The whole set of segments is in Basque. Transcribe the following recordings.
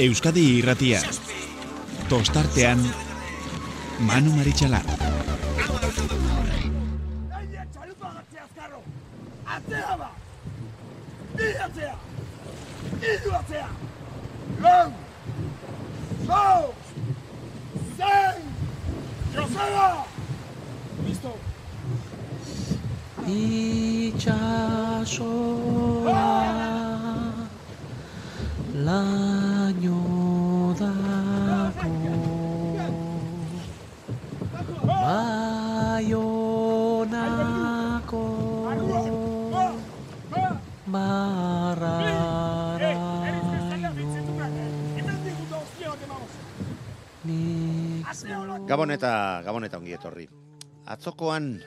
Euskadi irratia. Tostartean, Manu Maritxalar. Atzea ba! Bi atzea! Iru atzea! Lau! Zau! Zein! Joseba! Listo! Itxasoa laino dako Baionako marraraino Gabon eta Gabon eta ongi etorri. Atzokoan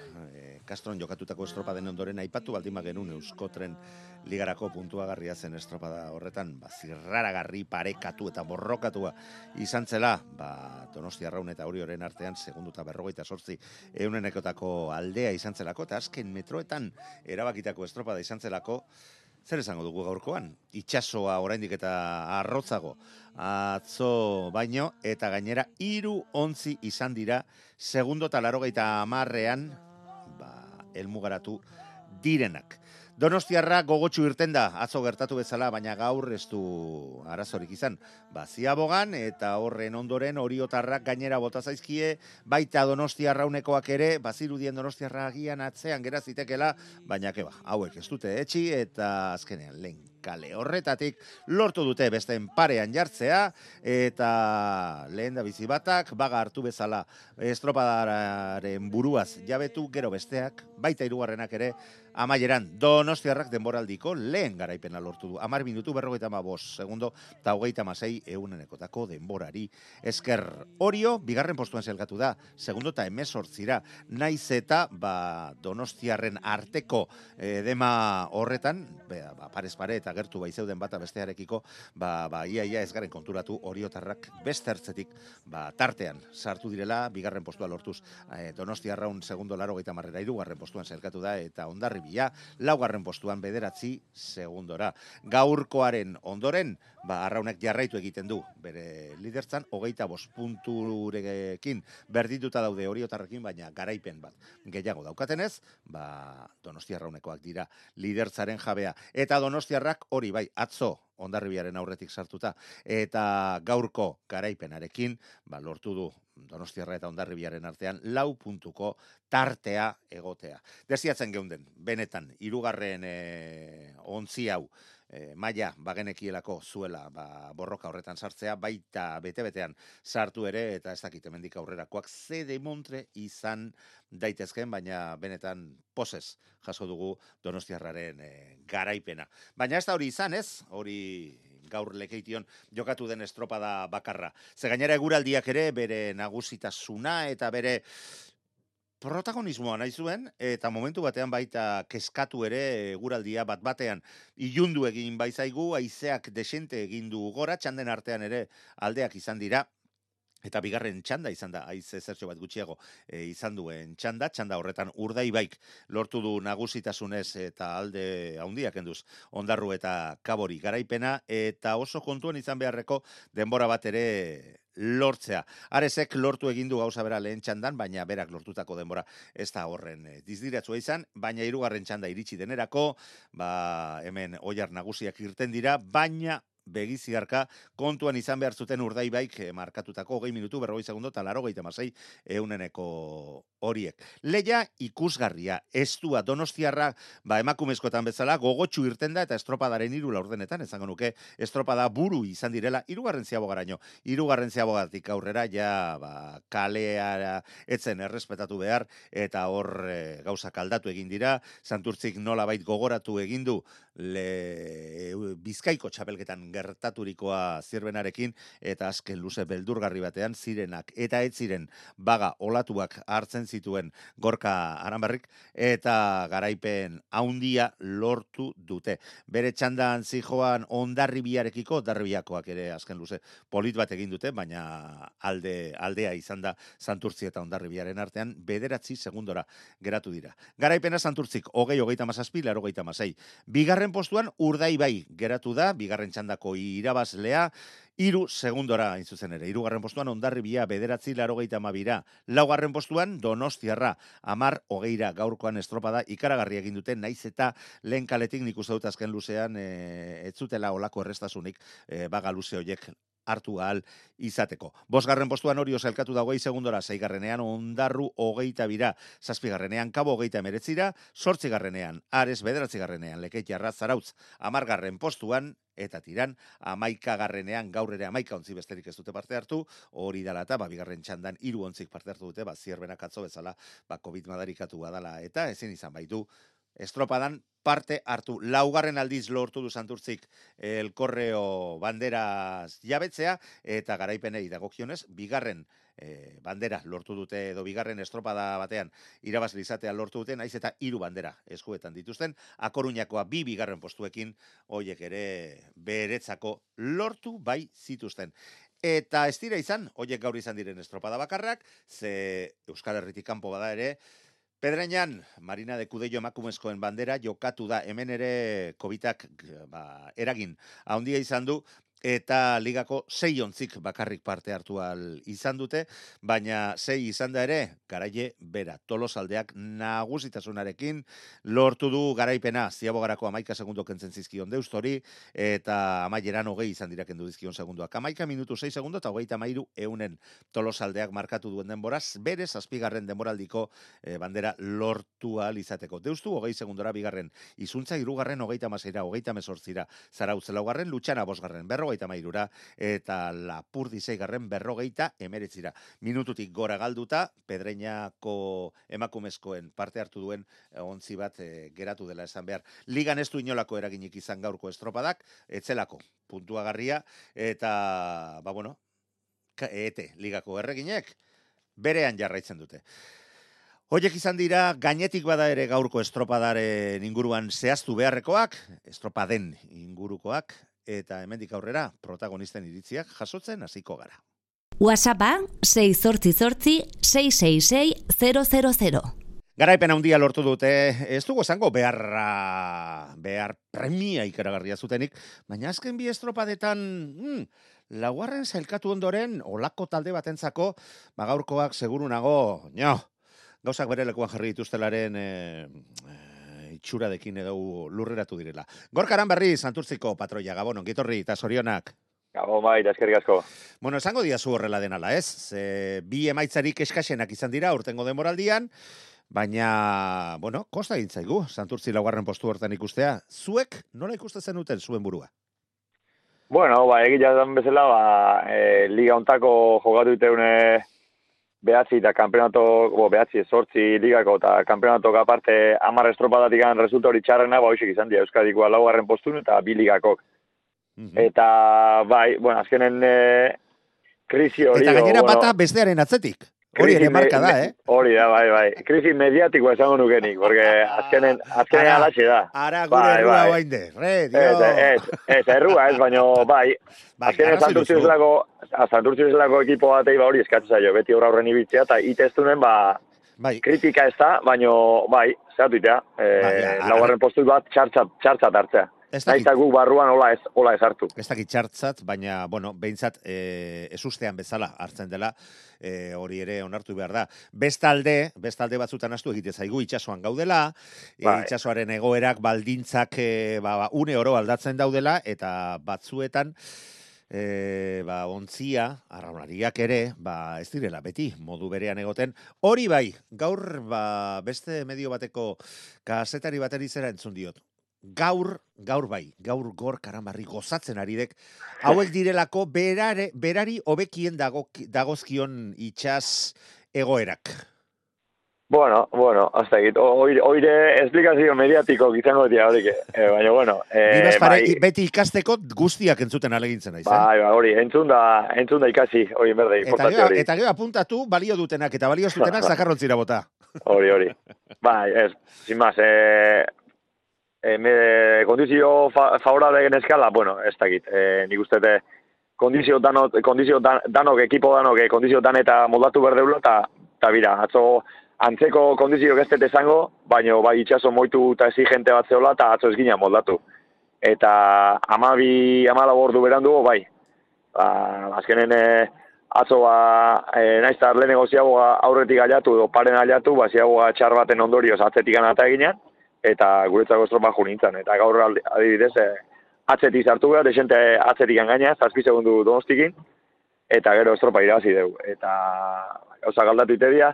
Castron jokatutako estropa den ondoren aipatu baldin genuen Euskotren ligarako puntuagarria zen estropada horretan, ba, zirraragarri parekatu eta borrokatua izan zela, ba, Donostia Raun eta Orioren artean, segunduta berrogeita sortzi eunenekotako aldea izan zelako, eta azken metroetan erabakitako estropada izan zelako, Zer esango dugu gaurkoan? Itxasoa oraindik eta arrotzago atzo baino eta gainera hiru ontzi izan dira segundo eta larogeita amarrean ba, elmugaratu direnak. Donostiarra gogotxu irten da, atzo gertatu bezala, baina gaur ez du arazorik izan. Ba, ziabogan eta horren ondoren oriotarrak gainera bota zaizkie, baita Donostiarra unekoak ere, bazirudien Donostiarra agian atzean gera zitekela, baina keba, hauek ez dute etxi eta azkenean lehen kale. Horretatik lortu dute besteen parean jartzea eta lehen da bizi batak baga hartu bezala estropadaren buruaz jabetu gero besteak baita hirugarrenak ere amaieran Donostiarrak denboraldiko lehen garaipena lortu du. Amar minutu berrogeita ma bos, segundo, eta hogeita masei eunenekotako denborari. Esker Orio, bigarren postuan zelgatu da, segundo eta emesortzira, naiz eta ba, Donostiarren arteko edema horretan, be, ba, parez pare eta gertu bai zeuden bata bestearekiko, ba, ba, ia, ia ez garen konturatu oriotarrak beste hartzetik, ba, tartean sartu direla, bigarren postua lortuz, e, Donostiarraun segundo laro gaita marrera irugarren postuan zelkatu da, eta ondarri bila, laugarren postuan bederatzi segundora. Gaurkoaren ondoren, ba, arraunek jarraitu egiten du, bere lidertzan, hogeita bost punturekin berdituta daude oriotarrekin, baina garaipen bat gehiago daukatenez, ba, donostiarraunekoak dira lidertzaren jabea. Eta donostiarrak hori bai, atzo, ondarribiaren aurretik sartuta, eta gaurko garaipenarekin, ba, lortu du Donostiarra eta Ondarribiaren artean lau puntuko tartea egotea. Desiatzen geunden, benetan, irugarren e, ontzi hau, e, maia bagenekielako zuela ba, borroka horretan sartzea, baita bete-betean sartu ere, eta ez dakit hemendik aurrerakoak ze demontre izan daitezken, baina benetan poses jaso dugu Donostiarraren e, garaipena. Baina ez da hori izan ez, hori gaur lekeition jokatu den estropada bakarra. Ze gainera eguraldiak ere bere nagusitasuna eta bere protagonismoa nahi zuen, eta momentu batean baita keskatu ere eguraldia bat batean ilundu egin baizaigu, aizeak desente egin du gora, txanden artean ere aldeak izan dira, Eta bigarren txanda izan da, aiz ezertxo bat gutxiago e, izan duen txanda, txanda horretan urdai baik lortu du nagusitasunez eta alde haundiak enduz ondarru eta kabori garaipena, eta oso kontuan izan beharreko denbora bat ere lortzea. Arezek lortu egin du gauza bera lehen txandan, baina berak lortutako denbora ez da horren e, dizdiratzua izan, baina hirugarren txanda iritsi denerako, ba, hemen oiar nagusiak irten dira, baina begiziarka kontuan izan behar zuten urdai baik eh, markatutako hogei minutu berrogei segundo eta laro gehi temasei euneneko horiek. Leia ikusgarria, estua donostiarra ba, emakumezkoetan bezala gogotxu irten da eta estropadaren iru laurdenetan, ezango nuke estropada buru izan direla irugarren ziabogaraino, irugarren ziabogatik aurrera ja ba, kaleara etzen errespetatu behar eta hor e, gauzak aldatu egin dira, santurtzik nola bait gogoratu egindu le, bizkaiko txapelketan gertaturikoa zirbenarekin eta azken luze beldurgarri batean zirenak eta ez ziren baga olatuak hartzen zituen gorka aranbarrik eta garaipen haundia lortu dute. Bere txandan zijoan ondarribiarekiko, darribiakoak ere azken luze polit bat egin dute, baina alde aldea izan da santurtzi eta ondarribiaren artean bederatzi segundora geratu dira. Garaipena santurtzik hogei hogeita mazazpi, laro hogeita mazai. Bigarren postuan urdai bai geratu da, bigarren txandako irabazlea, Iru segundora hain zuzen ere. Irugarren postuan ondarri bia bederatzi larogeita amabira. Laugarren postuan donostiarra amar hogeira gaurkoan estropada ikaragarri egin duten naiz eta lehen kaletik nik uste dut azken luzean e, ez zutela olako errestasunik e, baga luze horiek hartu ahal izateko. Bosgarren postuan hori elkatu dagoei segundora, zeigarrenean ondarru hogeita bira, zazpigarrenean kabo hogeita emeretzira, sortzigarrenean ares bederatzigarrenean lekeitarra zarautz amargarren postuan, eta tiran, amaika garrenean, gaur ere amaika ontzi besterik ez dute parte hartu, hori dala eta, ba, bigarren txandan, hiru ontzik parte hartu dute, ba, zierbenak atzo bezala, ba, COVID madarikatu badala, eta ezin izan baitu, estropadan parte hartu. Laugarren aldiz lortu du santurtzik elkorreo banderaz jabetzea, eta garaipenei dagokionez, bigarren e, bandera lortu dute edo bigarren estropada batean irabazle izatea lortu dute, naiz eta hiru bandera eskuetan dituzten, akoruñakoa bi bigarren postuekin, hoiek ere beretzako lortu bai zituzten. Eta ez dira izan, hoiek gaur izan diren estropada bakarrak, ze Euskal Herritik kanpo bada ere, Pedreñan, Marina de Cudello emakumezkoen bandera jokatu da hemen ere covidak ba, eragin. Haundia izan du, eta ligako sei ontzik bakarrik parte hartu al izan dute, baina sei izan da ere, garaie bera, tolosaldeak nagusitasunarekin lortu du garaipena, ziabo garako amaika segundo kentzen zizkion deustori, eta amaieran hogei izan diraken du dizkion segundoak. Amaika minutu sei segundo eta hogeita mairu eunen tolosaldeak markatu duen denboraz, bere zazpigarren denboraldiko e, bandera lortu al izateko. Deustu hogei segundora bigarren, izuntza irugarren hogeita maseira, hogeita mesortzira, zara utzela lutxana bosgarren, berro berrogeita mairura, eta lapurdi zeigarren berrogeita emeretzira. Minututik gora galduta, pedreinako emakumezkoen parte hartu duen eh, ontzi bat e, geratu dela esan behar. Ligan ez du inolako eraginik izan gaurko estropadak, etzelako puntuagarria, eta, ba bueno, ete, ligako erreginek, berean jarraitzen dute. Hoiek izan dira, gainetik bada ere gaurko estropadaren inguruan zehaztu beharrekoak, estropaden ingurukoak, eta hemendik aurrera protagonisten iritziak jasotzen hasiko gara. WhatsAppa 666-666-000 Garaipen handia lortu dute, ez dugu zango beharra, behar premia ikaragarria zutenik, baina azken bi estropadetan, hmm, laugarren zailkatu ondoren, olako talde batentzako, bagaurkoak segurunago, nio, gauzak bere lekuan jarri dituztelaren, eh, itxuradekin edo lurreratu direla. Gorkaran berri, santurtziko patroia, gabon, ongitorri, eta sorionak. Gabon bai, eskerrik asko. Bueno, esango diazu horrela denala, ez? Ze, bi emaitzarik eskasenak izan dira, urtengo demoraldian, baina, bueno, kosta gintzaigu, santurtzi laugarren postu hortan ikustea. Zuek, nola ikuste zenuten zuen burua? Bueno, ba, egitea den bezala, ba, e, liga ontako jogatu iteune behatzi eta kampeonato, bo, behatzi sortzi ligako eta kampeonato aparte amar estropadatik gan resulta hori txarrena, ba, hoxek izan dira Euskadikoa laugarren postun eta bi ligakok. Mhm. Eta, bai, bueno, azkenen e, krisi hori... Eta gainera bata bestearen atzetik. Hori ere marka da, eh? Hori da, bai, bai. Krisi mediatikoa esango nukenik, porque azkenen, azkenen ara, alaxe da. Ara, gure bai, errua bai. guainde, re, dio. Ez, ez, ez, errua ez, baina, bai, bai azkenen santurtzio eselako, santurtzio eselako ekipo batei ba hori eskatzen zaio, beti horra horren ibitzea, eta itestunen, ba, bai. kritika ez da, baina, bai, zehatu itea, eh, bai, laugarren postu bat txartzat, txartzat hartzea. Ez dakit, guk barruan hola ez, hola ez hartu. Ez dakit txartzat, baina, bueno, behintzat, e, ez ustean bezala hartzen dela, e, hori ere onartu behar da. Bestalde, bestalde batzutan astu egite zaigu itxasoan gaudela, e, itxasoaren egoerak baldintzak e, ba, ba, une oro aldatzen daudela, eta batzuetan, e, ba, ontzia, arraunariak ere, ba, ez direla beti, modu berean egoten. Hori bai, gaur ba, beste medio bateko kasetari bateri zera entzun diot gaur, gaur bai, gaur gor karambarri gozatzen ari dek, hauek direlako berare, berari hobekien dago, dagozkion itxaz egoerak. Bueno, bueno, hasta aquí. Oire, oire explicazio mediatiko izango dira hori eh, baina bueno, eh bai, beti ikasteko guztiak entzuten alegintzen naiz, eh? Bai, bai, hori, entzun da, entzun da ikasi, hori berde, importante hori. Eta gero apuntatu balio dutenak eta balio dutenak zakarrontzira bota. Hori, hori. Bai, ez, sin más, eh e, me, kondizio fa, favorable eskala, bueno, ez dakit, e, nik uste te, kondizio danok, kondizio dan, danok, ekipo danok, kondizio dan eta moldatu berdeula, eta ta bira, atzo antzeko kondizio gestet esango, baino bai itxaso moitu eta exigente bat zeola, eta atzo ez gina moldatu. Eta amabi, amala bordu berandu, bai, ba, azkenen e, atzo ba, e, naiz eta lehenengo ziagoa aurretik aliatu, edo paren aliatu, ba, ziagoa txar baten ondorioz atzetik anata eginean, eta guretzako estropa jo. Eta gaur adibidez, e, atzetik zartu gara, desente atzetik gaina, zazpi segundu donostikin, eta gero estropa irabazi dugu. Eta gauza galdatu itedia,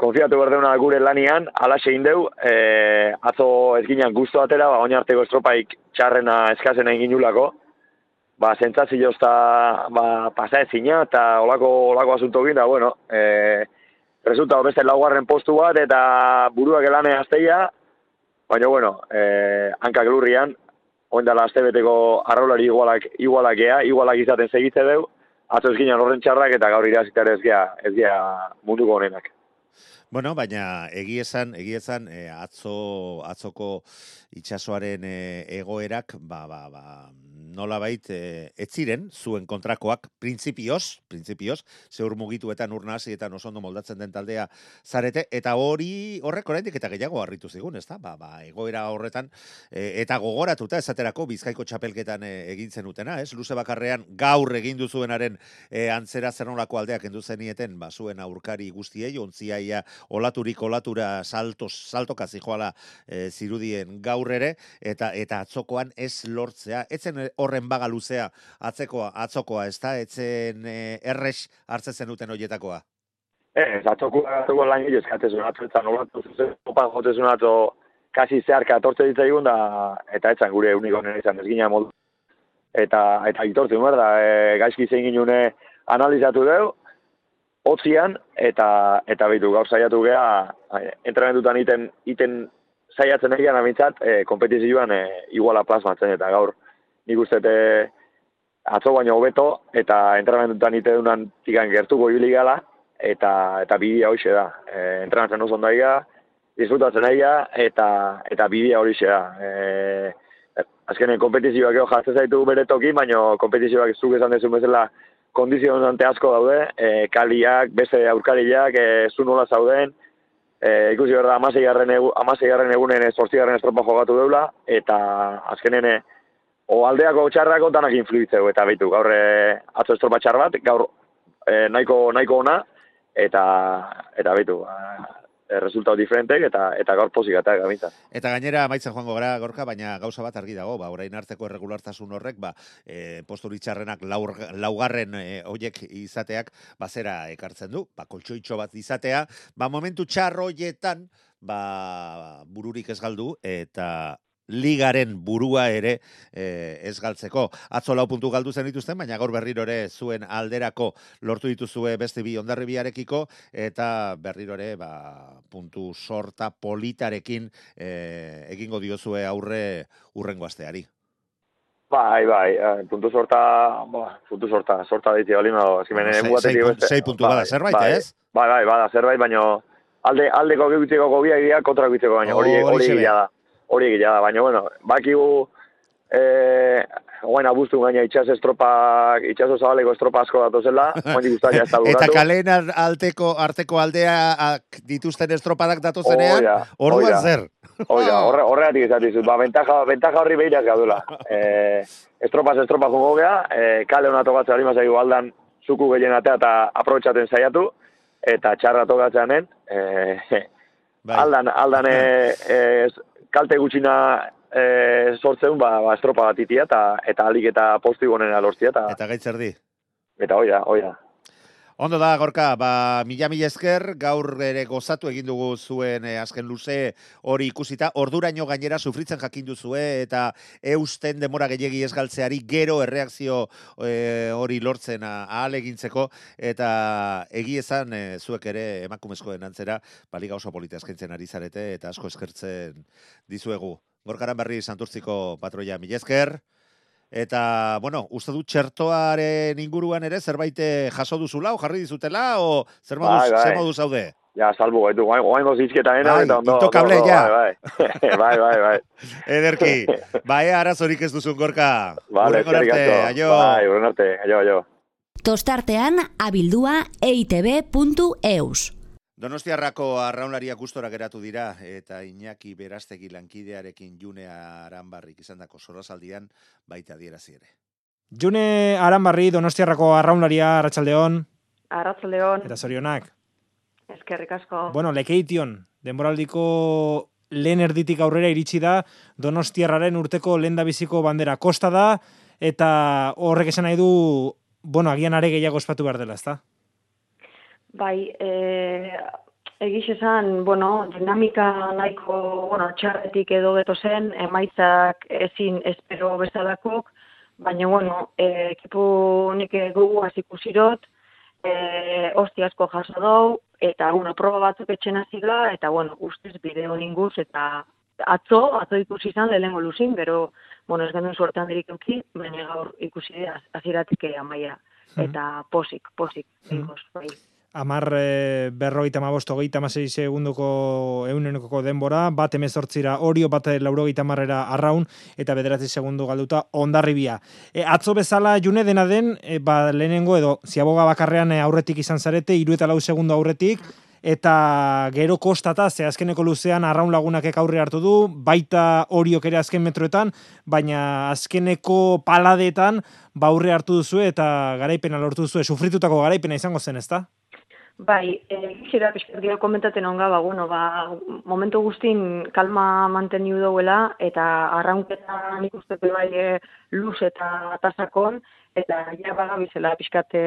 konfiatu behar deuna gure lanian, alaxe indeu, e, atzo ez ginen guztu atera, ba, oin arteko estropaik txarrena eskazen egin ulako, ba, sentzazio eta ba, pasa ezina, eta olako, olako asunto da, bueno, e, resulta beste laugarren postu bat, eta buruak elane azteia, baina, bueno, e, hankak lurrian, oin dela astebeteko arrolari igualak, igualak ea, igualak izaten segitze deu, atzo ez horren txarrak, eta gaur irazitare ez gea, ez gea munduko honenak. Bueno, baina egi esan, egi esan, e, atzo, atzoko itxasoaren e, egoerak, ba, ba, ba, nola bait, e, ez ziren, zuen kontrakoak, printzipioz, printzipioz, zeur mugituetan urna hasietan oso ondo moldatzen den taldea zarete, eta hori horrek oraindik eta gehiago harritu zigun, ezta? Ba, ba, egoera horretan, e, eta gogoratuta esaterako bizkaiko txapelketan e, egin zenutena, ez? Luze bakarrean gaur egin duzuenaren e, antzera zer nolako aldeak endu zenieten, ba, zuen aurkari guztiei, ontziaia olaturik olatura saltos, saltoka zijoala e, zirudien gaur ere, eta eta atzokoan ez lortzea, etzen horren baga luzea atzekoa, atzokoa, ez da, etzen e, errex hartzen zenuten hoietakoa. Ez, atzoko atzoko lan gehiago eskatezun atzo, eta nolatu zuzen, topan jotezun atzo, kasi zeharka atortze ditzaigun, da, eta etzan gure nire izan, ez gina moldu. Eta, eta itortzen, behar da, e, gaizki zein ginune analizatu deu, otzian, eta, eta behitu, gaur saiatu geha, entrenamentutan iten, iten saiatzen egian amintzat, e, kompetizioan e, iguala plasmatzen, eta gaur, nik uste e, atzo baino hobeto, eta entrenamentutan ite dunan tikan gertuko ibili gala, eta eta bidea hoxe da. E, entrenatzen oso ondaia, disfrutatzen daia, eta eta bidea hori da. E, azkenen kompetizioak eo jartzen zaitu bere toki, baina kompetizioak zuk esan dezun bezala kondizionante asko daude, e, kaliak, beste aurkariak, e, zu nola zauden, e, ikusi behar da amaseigarren egu, amaseigarren egunen sortzigarren estropa jogatu deula, eta azkenen o aldeako txarrako danak influitzeu, eta behitu, gaur e, atzo estropa txar bat, gaur e, nahiko, nahiko ona, eta eta behitu, e, resultado diferentek, eta eta gaur pozik eta gamintzan. Eta gainera amaitzen joango gara gorka, baina gauza bat argi dago, ba, orain arteko erregulartasun horrek, ba, e, posturi laur, laugarren e, hoiek izateak, bazera ekartzen du, ba, koltsoitxo bat izatea, ba, momentu txarroietan, ba, bururik ez galdu, eta ligaren burua ere e, ez galtzeko. Atzo lau puntu galdu zen dituzten, baina gaur berriro ere zuen alderako lortu dituzue beste bi ondarribiarekiko, eta berriro ere ba, puntu sorta politarekin e, egingo diozue aurre urrengo asteari. Bai, bai, eh, puntu sorta, ba, puntu sorta, sorta ditu bali, no, zimene Sei- mugatetik sei pun- beste. sei puntu bada zerbait, bai, ez? Bai, bai, bada, zerbait, baino alde, aldeko egiteko gobia kontra egiteko, baina hori, Hori hori egia da. Hori egia da, baina, bueno, bakigu, eh, oain abuztu gaina itxas estropak, itxaso zabaleko estropa asko datozela, oain ikustaia ez da Eta ar- alteko, arteko aldeak dituzten estropadak datozenean, orduan zer? Oiga, horre, horregatik izatizut, ba, ventaja, ventaja horri behirak gaudela. Eh, estropas estropa jongo gea, eh, kale hona tokatzea hori mazaigu aldan zuku gehien atea eta aprobetsaten saiatu, eta txarra tokatzeanen, eh, Bai. aldan, aldan eh, eh, kalte gutxina eh, sortzeun, ba, ba, estropa bat itia, eta, eta alik eta postu igonena lortzia, eta, Eta gaitzerdi. eta oia, oia. Ondo da, Gorka, ba, mila mila esker, gaur ere gozatu egin dugu zuen eh, azken luze hori ikusita, orduraino gainera sufritzen jakin duzue eta eusten demora gehiegi ez galtzeari gero erreakzio eh, hori lortzen a- ahal egintzeko eta egi esan eh, zuek ere emakumezkoen antzera baliga oso polita eskaintzen ari zarete eta asko eskertzen dizuegu. Gorkaran berri santurtziko patroia mila esker. Eta, bueno, uste du txertoaren inguruan ere zerbait eh, jaso duzula, o jarri dizutela, o zer moduz, Bai, bai. zer moduz zaude? Ja, salbu gaitu, guain, guain gozizketa ena, Bai, eta ondo. intokable, ondo, ja. Bai, bai, bai, bai, bai. Ederki, bai, arazorik ez duzun gorka. Vale, eskerrik arte, aio. Bai, urren arte, aio, aio. Tostartean abildua eitb.eus. Donostiarrako arraunlaria gustora geratu dira eta Iñaki Berastegi lankidearekin June Aranbarrik izandako solasaldian baita adierazi ere. June Aranbarri, Donostiarrako arraunlaria, Arratsaldeon Arratzaldeon, eta zorionak. eskerrik asko. Bueno, lekeition, denboraldiko lehen erditik aurrera iritsi da Donostiarraren urteko lendabiziko bandera kosta da, eta horrek esan nahi du, bueno, agian are gehiago ospatu behar dela, ezta? Bai, e, egiz esan, bueno, dinamika nahiko, bueno, txarretik edo beto zen, emaitzak ezin espero bezalakok, baina, bueno, e, ekipu nik gugu ikusi e, hosti asko jaso dau, eta, bueno, proba batzuk etxen da, eta, bueno, ustez bideo ninguz, eta atzo, atzo ikusi izan lehenengo luzin, pero, bueno, ez genuen suertan dirik euki, baina gaur ikusi aziratik amaia. Eta posik, posik, mm. bai. Amar e, berrogeita mabosto geita amasei segunduko eunenekoko denbora, bat emezortzira orio, bat laurogeita marrera arraun, eta bederatzi segundu galduta ondarribia. E, atzo bezala june dena den, e, ba, lehenengo edo ziaboga bakarrean e, aurretik izan zarete, iru eta lau segundu aurretik, eta gero kostata, ze azkeneko luzean arraun lagunak aurre hartu du, baita oriok ere azken metroetan, baina azkeneko paladeetan ba aurre hartu duzu eta garaipena lortu duzu, sufritutako garaipena izango zen, ezta? Bai, e, gira pixkat gero komentaten onga, ba, bueno, ba, momentu guztin kalma manteniu dauela, eta arraunketa nik uste bai e, luz eta tasakon, eta ja baga bizela pixkat e,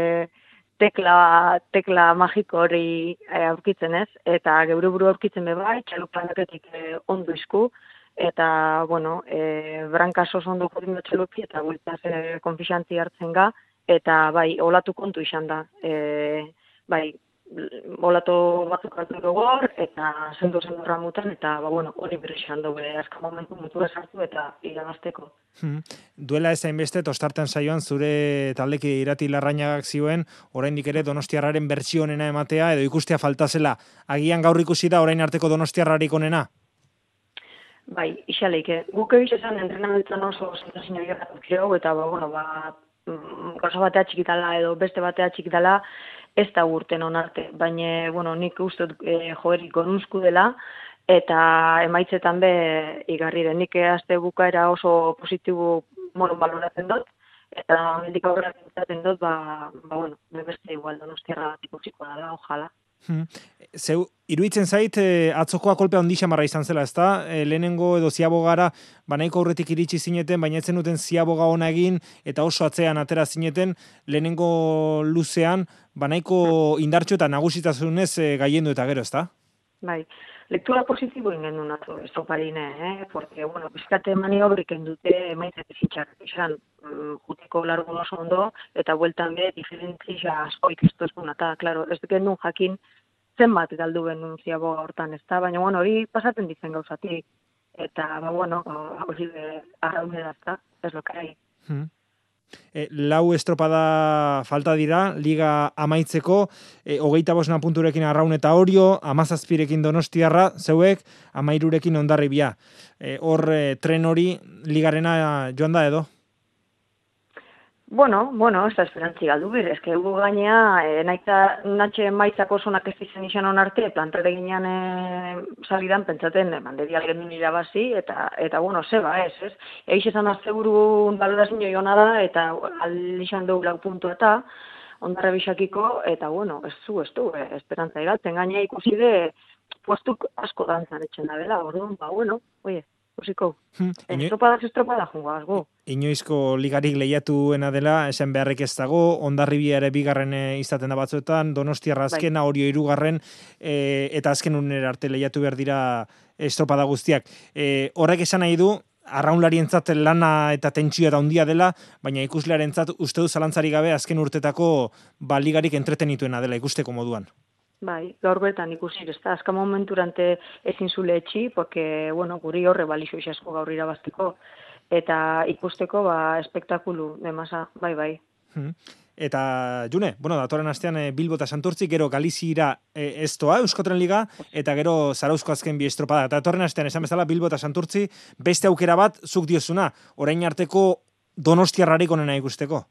tekla, tekla magiko hori aurkitzen ez, eta geure buru aurkitzen be bai, txalupanaketik ondo izku, eta, bueno, e, brankas oso ondo jorin da txalupi, eta bueltaz e, konfixantzi hartzen ga, eta bai, olatu kontu izan da, e, bai, olato batzuk hartu gogor, eta zendu zendu ramutan, eta, ba, bueno, hori berri izan dugu, azka momentu mutu sartu eta irabazteko. Hmm. Duela ez hainbeste, tostarten saioan zure taldeki irati larrainagak zioen, oraindik ere donostiarraren bertsio onena ematea, edo ikustea faltazela. Agian gaur ikusi da orain arteko donostiarrarik onena? Bai, isaleik, eh? guk egiz esan entrenamentuan oso zentazio gertatu kirau, eta, ba, bueno, ba, mm, gauza batea txikitala edo beste batea txikitala, ez da urten onarte, baina, bueno, nik uste e, joerik gonuzku dela, eta emaitzetan be igarri den. Nik azte bukaera oso positibo mono baloratzen dut, eta mendik aurrera pentsatzen dut, ba, ba, bueno, beste igual donostiarra ikusiko da, ojala. Hmm. Zeu, iruditzen zait, eh, atzokoa kolpe handi xamarra izan zela, ezta? Eh, lehenengo edo ziabogara, banaiko aurretik iritsi zineten, baina etzen duten ziaboga ona egin, eta oso atzean atera zineten, lehenengo luzean, banaiko indartxo eta nagusitasunez eh, gaiendu eta gero, ezta? Bai, lektura positibo ingen du nato, ez toparine, eh? Porque, bueno, bizkate maniobrik dute emaitzak fitxak, izan, mm, juteko largo oso ondo, eta bueltan be, diferentzia asko ikustu ez eta, klaro, ez duken nun jakin, zenbat galdu benun ziago hortan, ez da, baina, bueno, hori pasaten ditzen gauzatik, eta, ba, bueno, hori be, arraune da, ezta, ez lokai. Hmm. E, lau estropada falta dira, liga amaitzeko, e, hogeita bosna punturekin arraun eta orio, amazazpirekin donostiarra, zeuek, amairurekin ondarribia. E, hor, e, tren hori, ligarena joan da edo? Bueno, bueno, ez da esperantzi galdu bir, ez gu gainea, e, naita, natxe maitzak oso nak ez izan izan onarte, plantere ginean e, salidan, pentsaten, e, mandedi algen irabazi, eta, eta bueno, zeba, ez, ez? Eix esan azte buru balorazio joana da, eta aldixan dugu lau puntu eta, ondarra bisakiko, eta bueno, ez zu, ez du, e, esperantza egaltzen, gainea ikusi de, postuk asko dantzan etxen da bela, orduan, ba, bueno, oie, ikusiko. Hmm. Estropada, estropada, jungo, azgo. Inoizko ligarik lehiatuena dela, esan beharrik ez dago, ondarribia ere bigarren eh, izaten da batzuetan, donostiarra azkena, orio irugarren, e, eta azken unera arte lehiatu behar dira estropada guztiak. E, horrek esan nahi du, arraunlarientzat lana eta tentsioa da handia dela, baina ikuslearentzat uste du zalantzari gabe azken urtetako ba, ligarik entretenituena dela ikusteko moduan. Bai, gaur bertan ikusi, ez da, azka momenturante ezin zule etxi, porque, bueno, guri horre balixo isasko gaur irabazteko, eta ikusteko, ba, espektakulu, demasa, bai, bai. Hmm. Eta, June, bueno, datoren astean e, Bilbo eta Santurtzi, gero Galizira e, estoa, Euskotren Liga, eta gero Zarauzko azken bi estropada. Datorren astean, esan bezala, Bilbo eta Santurtzi, beste aukera bat, zuk diozuna, orain arteko donostiarrarik onena ikusteko.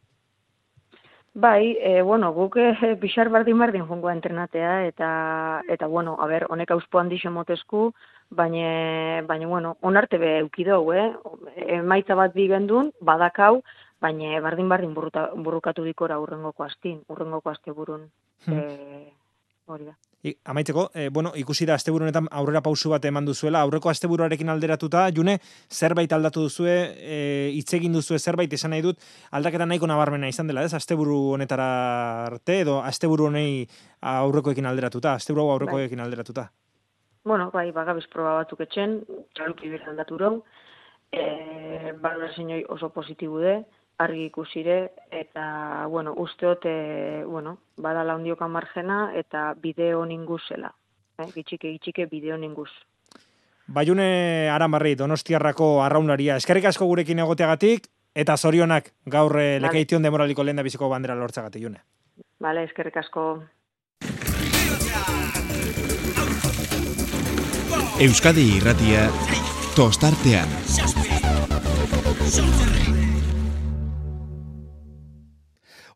Bai, e, bueno, guk e, pixar bardin bardin jongo entrenatea, eta, eta bueno, a ber, honek auspo handixo motesku, baina, baina, bueno, onarte be eukidou, eh? Emaitza bat bigendun, badakau, baina bardin-bardin burruta, burrukatu dikora urrengoko astin, urrengoko asteburun. Hmm. E, hori da. I, amaitzeko, e, bueno, ikusi da asteburu honetan aurrera pausu bat eman duzuela, aurreko asteburuarekin alderatuta, june, zerbait aldatu duzue, e, hitz egin duzue zerbait esan nahi dut, aldaketa nahiko nabarmena izan dela, ez? Asteburu honetara arte edo asteburu honei aurrekoekin alderatuta, asteburu hau aurrekoekin alderatuta. Bueno, bai, bagabiz proba batzuk etxen, txaluki bir aldatu rau, e, oso positibu de, argi ikusire, eta, bueno, usteot, e, bueno, badala ondioka margena, eta bideo ninguz zela. Eh? Gitxike, gitxike bideo ninguz. Baiune Aramarri, Donostiarrako arraunaria, eskerrik asko gurekin egoteagatik, eta zorionak gaur eh, Vale. lekeition demoraliko lehen da biziko bandera lortzagatik, june. Bale, eskerrik asko. Euskadi irratia tostartean.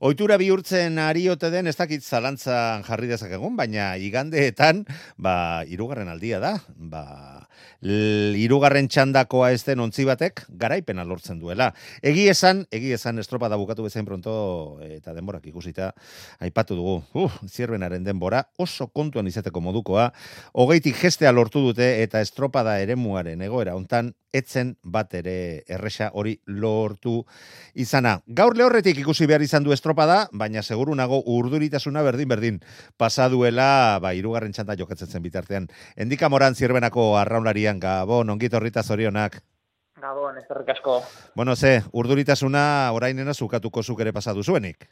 Oitura bihurtzen ari ote den ez dakit zalantzan jarri dezakegun, baina igandeetan, ba, irugarren aldia da, ba, irugarren txandakoa ez den ontzi batek, garaipena lortzen duela. Egi esan, egi esan estropada bukatu bezain pronto, eta denborak ikusita, aipatu dugu, uh, zierbenaren denbora, oso kontuan izateko modukoa, hogeitik gestea lortu dute, eta estropada eremuaren egoera hontan, etzen bat ere erresa hori lortu izana. Gaur lehorretik ikusi behar izan du estropada, baina seguru nago urduritasuna berdin-berdin pasaduela, ba, irugarren txanda jokatzen zen bitartean. Endika moran zirbenako arraunlarian, gabon, ongit horrita zorionak. Gabon, eskerrik asko. Bueno, ze, urduritasuna orainena zukatuko zuk ere pasadu zuenik.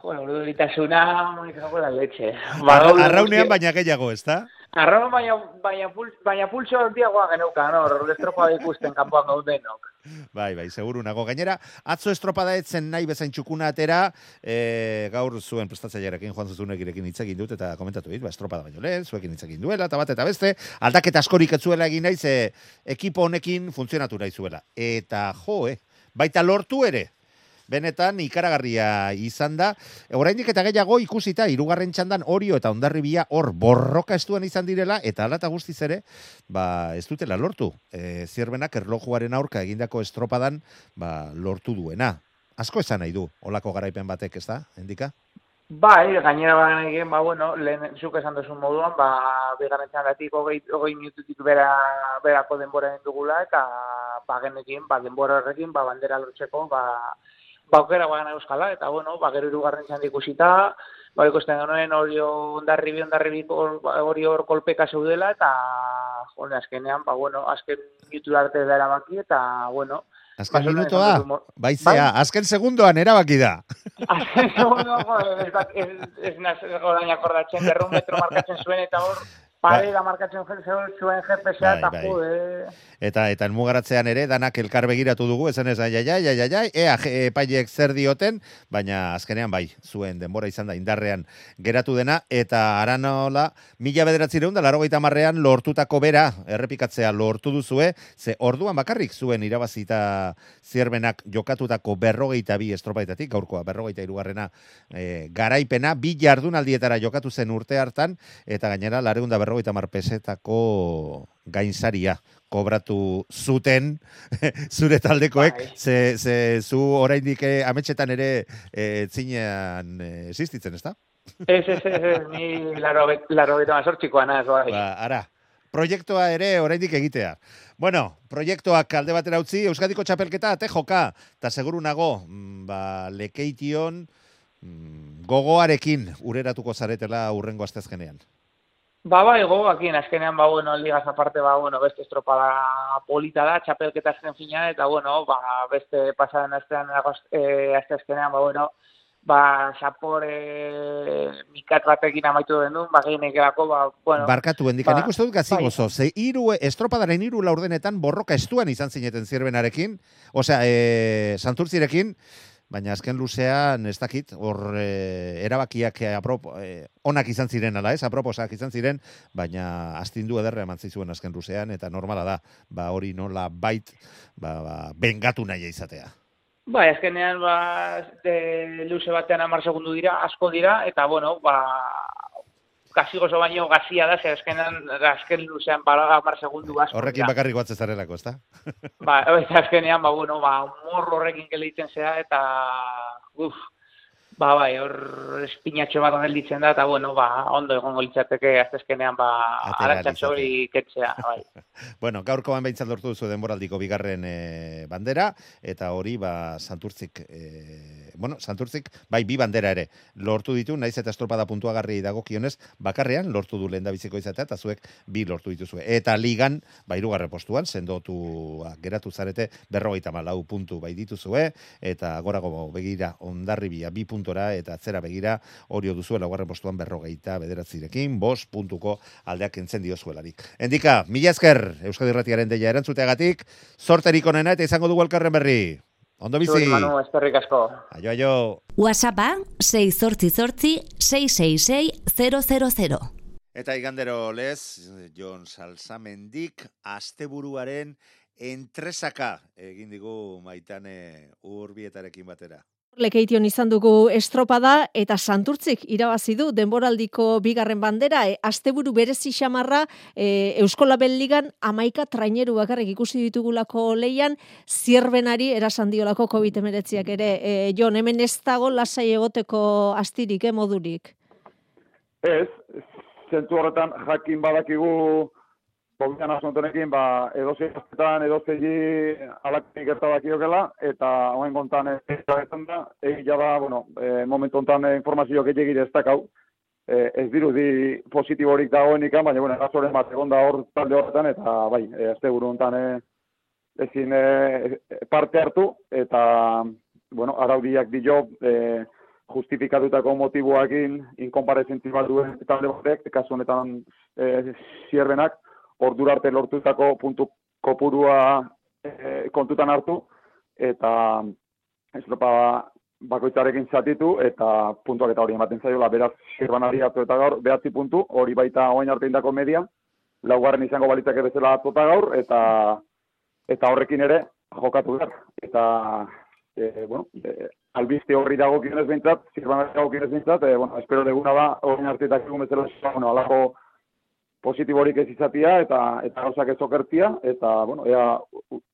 Jo, urduritasuna, cago en la leche. Arra, arraunean baina gehiago, ez da? Arraun baina, baina, pul, baina pulso handiagoa geneuka, no? Estropa ikusten kanpoan gaudenok. Bai, bai, seguru nago. Gainera, atzo estropada etzen nahi bezain txukuna atera, e, gaur zuen prestatzailearekin joan zuzunekirekin hitz egin dut eta komentatu dit, ba, estropada baino lehen, zuekin hitz egin duela, eta bat eta beste, aldaketa askorik ez zuela egin nahi, ze ekipo honekin funtzionatu nahi zuela. Eta jo, eh, baita lortu ere, benetan ikaragarria izan da. Oraindik eta gehiago ikusita hirugarren txandan Orio eta Hondarribia hor borroka estuan izan direla eta hala eta guztiz ere, ba ez dutela lortu. E, zierbenak erlojuaren aurka egindako estropadan ba, lortu duena. Asko esan nahi du, olako garaipen batek, ez da, endika? Bai, gainera bagan ba, bueno, lehen zuk esan duzun moduan, ba, bigarren txandatik hogei, hogei minututik bera, berako denbora dugula, eta ba, genekin, ba, denbora horrekin, ba, bandera lortzeko, ba, ba, aukera bagan euskala, eta bueno, ba, gero irugarren txandik ikusita, ba, ikusten genuen hori ondarribi, ondarribi hori hor kolpeka zeudela, eta, jone, azkenean, ba, bueno, azken minutu arte da erabaki, eta, bueno, Azken minutoa, mo- baizea, azken segundoan erabaki da. Azken segundo, joder, ez, dak- ez, ez naz orain akordatzen, berrun metro zuen, eta hor, pareda markatzen zuen GPS-a, Bai, eta bai. jode, Eta eta mugaratzean ere danak elkar begiratu dugu, esan ez ai ai ai ai ai, ai, ea epaileek zer dioten, baina azkenean bai, zuen denbora izan da indarrean geratu dena. Eta aranola mila bederatzireun da larogeita marrean lortutako bera errepikatzea lortu duzue, ze orduan bakarrik zuen irabazita zierbenak jokatutako berrogeita bi estropaetatik, gaurkoa berrogeita irugarrena e, garaipena, bi jardunaldietara jokatu zen urte hartan, eta gainera lareunda berrogeita mar pesetako gainsaria kobratu zuten zure taldekoek, Bai. ze, ze zu oraindik eh, ametxetan ere eh, zinean eh, existitzen, ezta? ez, ez, ez, ez, ni laro, laro mazortzikoa naz, bai. Ba, ara, proiektua ere oraindik egitea. Bueno, proiektuak alde batera utzi, Euskadiko txapelketa ate joka, eta seguru nago, mm, ba, lekeition mm, gogoarekin ureratuko zaretela urrengo astezkenean. Ba, bai, gogoakin, azkenean, ba, bueno, ligaz aparte, ba, bueno, beste estropada polita da, txapelketa azken fina, eta, bueno, ba, beste pasaden astean, eh, aste azkenean, ba, bueno, ba, zapor eh, mikat batekin amaitu den duen, ba, gehienekerako, ba, bueno, Barkatu hendika, ba, nik uste dut gazi bai. gozo, ze iru, estropadaren hiru laurdenetan borroka estuan izan zineten zirbenarekin, osea, e, santurtzirekin, baina azken luzean ez dakit, hor e, erabakiak e, aprop, e, onak izan ziren ala ez, aproposak izan ziren, baina astindu ederra eman zizuen azken luzean, eta normala da, ba hori nola bait, ba, ba, bengatu nahi izatea. Bai, azkenean, ba, de, luze batean amar segundu dira, asko dira, eta, bueno, ba, kasi gozo baino gazia da, zer azkenan, azken luzean, bala gamar segundu asko. Horrekin bakarrik batzen zarelako, ezta? Ba, eta azkenean, ba, bueno, ba, morro horrekin gelitzen zea, eta, uf, ba, bai, hor espinatxo bat gelditzen da, eta, bueno, ba, ondo egongo litzateke, aztezkenean, ba, Atera arantxatxo hori ketzea, bai. Bueno, gaurkoan behintzat lortu duzu denboraldiko bigarren eh, bandera, eta hori, ba, Santurtzik, eh, bueno, Santurtzik, bai, bi bandera ere, lortu ditu, naiz eta estropada puntuagarri dagokionez, bakarrean lortu du lehen biziko izatea, eta zuek bi lortu dituzue. Eta ligan, ba, irugarre postuan, sendotu ba, geratu zarete, berrogeita malau puntu bai dituzue, eta gorago begira ondarribia bi puntora, eta atzera begira hori duzuela laugarren postuan berrogeita bederatzirekin, bos puntuko aldeak entzen diozuelarik. Endika, mila esker, Euskadi Irratiaren deia erantzuteagatik, sorterik onena eta izango dugu elkarren berri. Ondo bizi. Zuri, Manu, eskerrik asko. Aio, aio. WhatsAppa 688 666 000. Eta igandero lez, Jon Salsamendik, asteburuaren entresaka egin digu maitane urbietarekin batera. Lekeition izan dugu estropada eta santurtzik irabazi du denboraldiko bigarren bandera. E, asteburu berezi xamarra e, Euskola Belligan amaika traineru bakarrik ikusi ditugulako leian, zierbenari erasan diolako COVID-19 ere. E, Jon, hemen ez dago lasai egoteko astirik, eh, modurik. Ez, zentzu horretan jakin badakigu Asuntonekin, ba, edozi aztetan, edozegi alakin gertabakiokela, eta hoen kontan ez da, egia da, bueno, e, momentu ontan informazio gehiagir ez dakau, e, ez dirudi positiborik dagoenik, baina, bueno, erazoren bat egon da hor talde horretan, eta bai, e, azte buru ontan e, ezin e, parte hartu, eta, bueno, araudiak dio, e, justifikatutako motiboakin inkonparezentzi bat duen talde batek, kasu honetan e, zierbenak, ordura arte lortutako puntu kopurua e, kontutan hartu, eta estropa bakoitzarekin zatitu, eta puntuak eta hori ematen zaiola, beraz, zirbanari hartu eta gaur, behatzi puntu, hori baita oain arte indako media, laugarren izango balitzake bezala hartu eta gaur, eta eta horrekin ere jokatu behar. Eta, e, bueno, e, albizte horri dago kionez bintzat, zirbanari dago kionez bintzat, e, bueno, espero deguna da, oain arte eta egun bezala, bueno, alako positiborik ez izatia eta eta gauzak ez okertia eta bueno ea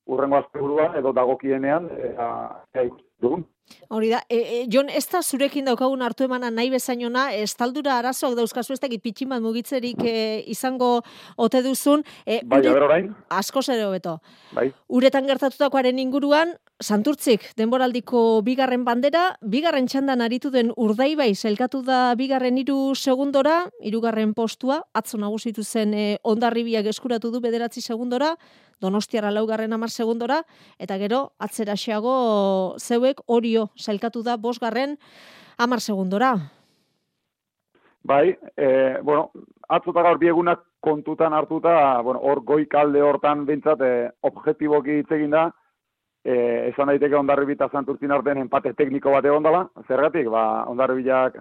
urrengo asteburua edo dagokienean ea, ea dugun. Hori da, e, e, Jon, ez da zurekin daukagun hartu emana nahi bezainona, estaldura arazoak dauzkazu ez dakit pitxin bat mugitzerik e, izango ote duzun. E, bai, aber orain? Asko zere hobeto. Bai. Uretan gertatutakoaren inguruan, Santurtzik, denboraldiko bigarren bandera, bigarren txandan aritu den urdaibai zelkatu da bigarren hiru segundora, hirugarren postua, atzo nagusitu zen e, ondarribiak eskuratu du bederatzi segundora, donostiara laugarren amar segundora, eta gero, atzera xeago zeuek orio zailkatu da bosgarren amar segundora. Bai, e, bueno, atzota gaur biegunak kontutan hartuta, bueno, hor goikalde hortan bintzat, e, objektiboki hitz egin da, e, esan daiteke ondarribi eta santurtzin artean empate tekniko bat egon dela, zergatik, ba, ondarribilak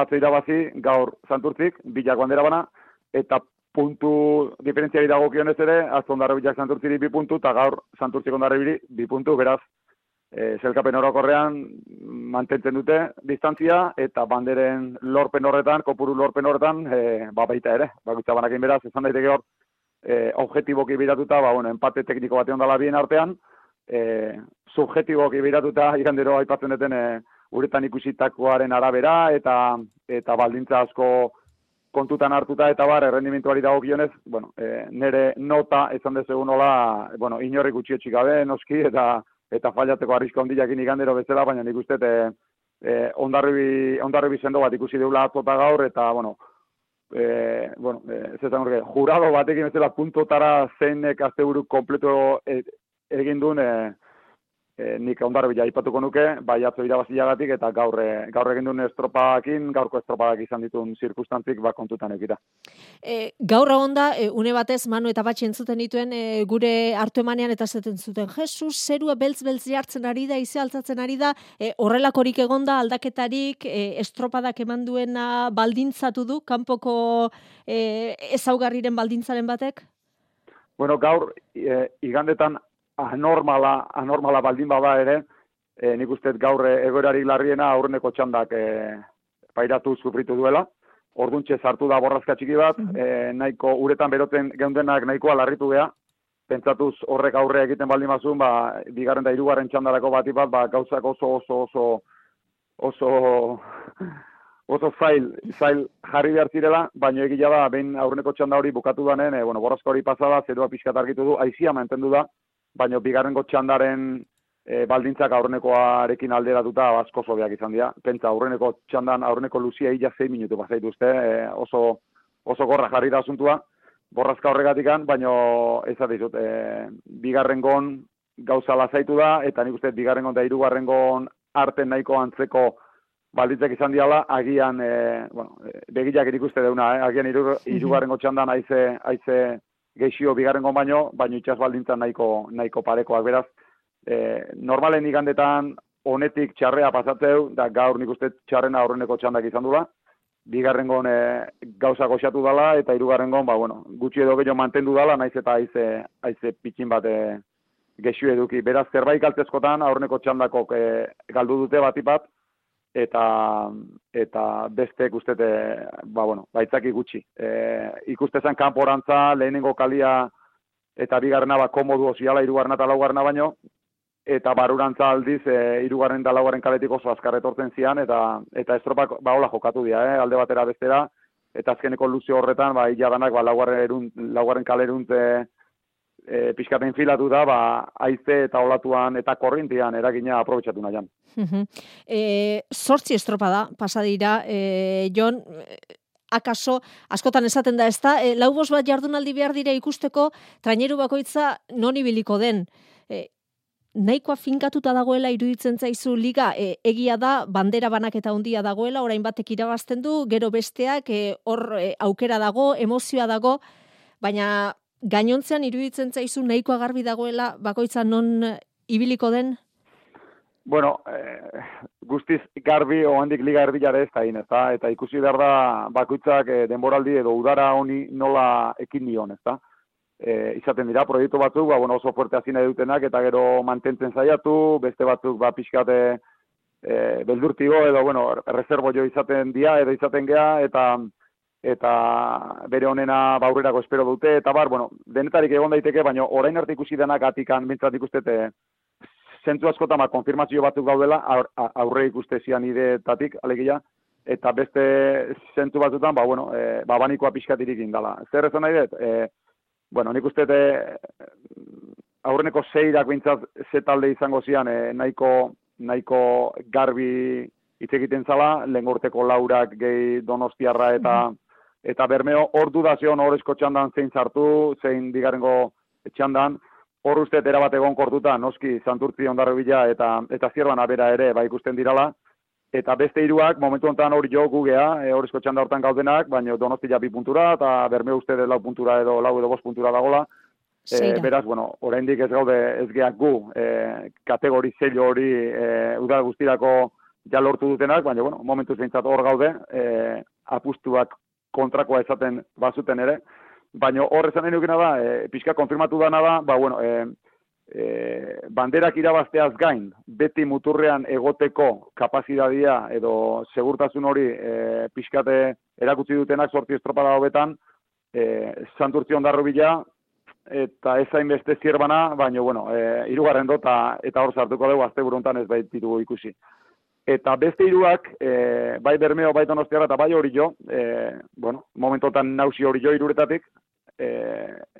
atzo irabazi, gaur santurtzik, bilak bandera bana, eta puntu diferentziari dago kionez ere, atzo ondarribilak santurtziri bi puntu, eta gaur santurtzik ondarribiri bi puntu, beraz, e, zelkapen orokorrean mantentzen dute distantzia eta banderen lorpen horretan, kopuru lorpen horretan, e, ba baita ere, bakutza banakin beraz, esan daiteke hor, e, objektiboki biratuta, ba, bueno, empate tekniko bat egon dala bien artean, e, subjetiboki biratuta, ikandero aipatzen duten, e, uretan ikusitakoaren arabera, eta eta baldintza asko kontutan hartuta eta bar errendimentuari dagokionez, bueno, e, nere nota esan dezu nola, bueno, inorrik utzi gabe noski eta eta fallatzeko arrisko handiak igandero bezala, baina nik uste e, ondarribi, sendo bat ikusi deula atzota gaur, eta, bueno, e, bueno, e, zezan horre, jurado batekin bezala puntotara zeinek azte buru kompleto e, egin duen, e, e, nik ondarribila aipatuko nuke, bai atzo irabaziagatik eta gaur, e, gaur egin duen estropakin, gaurko estropadak izan dituen zirkustantzik ba kontutan ekita. E, gaur onda, e, une batez, Manu eta batxe entzuten dituen e, gure hartu emanean eta zeten zuten, Jesus, zerua beltz-beltz jartzen ari da, ize altzatzen ari da, e, horrelakorik egonda aldaketarik, e, estropadak eman duena baldintzatu du, kanpoko e, ezaugarriren baldintzaren batek? Bueno, gaur, e, igandetan anormala, anormala baldin bada ere, e, nik uste gaur egoerarik larriena aurreneko txandak e, pairatu sufritu duela, orduntxe sartu da borrazka txiki bat, e, nahiko uretan beroten geundenak nahikoa larritu gea, pentsatuz horrek aurre egiten baldin bazun, ba, bigarren da hirugarren txandarako bati bat, ba, gauzak oso oso oso oso oso zail, zail jarri behar zirela, baina egia da, behin aurreneko txanda hori bukatu danen, e, bueno, borrazko hori pasada, zerua pixkat argitu du, aizia mantendu da, baina bigarrengo txandaren e, baldintzak aurrenekoarekin alderatuta asko sobeak izan dira. Pentsa, aurreneko txandan, aurreneko luzia illa 6 minutu bazaitu uste, e, oso, oso gorra jarri da asuntua, borrazka horregatikan, baina ez dizut, e, bigarrengon gauza lazaitu da, eta nik uste bigarrengon eta hirugarrengon arten nahiko antzeko balditzek izan diala, agian, e, bueno, e, begilak ikuste deuna, eh? agian iru, irugarrengo txandan aize, aize geixio bigarrengo baino, baino itxas baldintzan nahiko, nahiko parekoak beraz. E, normalen igandetan honetik txarrea pasatzeu, da gaur nik uste txarrena aurreneko txandak izan dula, bigarrengon e, gauza goxatu dala, eta hirugarrengon ba, bueno, gutxi edo gehiago mantendu dala, naiz eta aize, aize pitxin bat e, gexu eduki. Beraz, zerbait galtzezkotan, aurreneko txandako e, galdu dute batipat, eta eta beste ikustete ba bueno baitzaki gutxi e, ikustezan kanporantza lehenengo kalia eta bigarrena ba komodu osiala hirugarrena eta laugarrena baino. Eta barurantza aldiz e, hirugarren da laugarren kaletik oso azkar etortzen zian eta eta estropak ba hola jokatu dira eh alde batera bestera. Eta azkeneko luzio horretan ba illa danak ba laugarren erun laugarren kaleruntze e, pixkaten filatu da, ba, aize eta olatuan eta korrintian eragina aprobetsatu nahian. e, sortzi estropa da, pasadira, e, Jon, akaso, askotan esaten da ez da, e, laubos bat jardunaldi behar dira ikusteko, traineru bakoitza non ibiliko den. E, nahikoa finkatuta dagoela iruditzen zaizu liga e, egia da bandera banak eta handia dagoela orain batek irabazten du gero besteak e, hor e, aukera dago emozioa dago baina gainontzean iruditzen zaizu nahikoa garbi dagoela bakoitza non ibiliko den? Bueno, eh, guztiz garbi oandik liga erbilare ez da ezta? Eta ikusi behar da bakoitzak eh, denboraldi edo udara honi nola ekin nion, ezta? Eh, izaten dira, proiektu batzuk, ba, bueno, oso fuerte azine dutenak, eta gero mantentzen zaiatu, beste batzuk, ba, pixkate eh, beldurtigo, edo, bueno, reservo jo izaten dia, edo izaten gea, eta eta bere honena baurrerako espero dute, eta bar, bueno, denetarik egon daiteke, baina orain arte ikusi denak atikan, bintzat ikustete, zentzu askotan, ba, konfirmazio batzuk daudela, aurre ikuste zian ideetatik, alegia, eta beste zentzu batzutan, ba, bueno, e, ba, banikoa pixkatirik indala. Zer ezan nahi dut? E, bueno, nik uste aurreneko zeirak bintzat zetalde izango zian, e, nahiko, nahiko garbi hitz egiten zala, lehen laurak gehi donostiarra eta eta bermeo hor dudazion horrezko txandan zein zartu, zein bigarrengo txandan, hor uste era bat egon kortuta, noski santurtzi ondarro bila eta, eta zierban abera ere, ba ikusten dirala, eta beste hiruak momentu honetan hori jo gugea, e, horrezko txanda hortan gaudenak, baina donostia bi puntura, eta bermeo uste de lau puntura edo lau edo bost puntura dagola, E, beraz, bueno, oraindik ez gaude ez geak gu, e, kategori zelio hori e, udal guztirako ja lortu dutenak, baina, bueno, momentu zeintzat hor gaude, e, apustuak kontrakoa esaten bazuten ere, baina hor esan nahi da, e, pixka konfirmatu dana da, ba, bueno, e, e, banderak irabazteaz gain, beti muturrean egoteko kapazidadia edo segurtasun hori e, pixkate erakutsi dutenak sorti estropada hobetan, e, santurtzi ondarro bila, eta ez hain beste zierbana, baina, bueno, e, irugarren dota eta hor sartuko dugu, azte buruntan ez baititu ikusi. Eta beste hiruak, e, bai Bermeo, bai Donostiara eta bai hori jo, e, bueno, momentotan nausi hori jo iruretatik, e,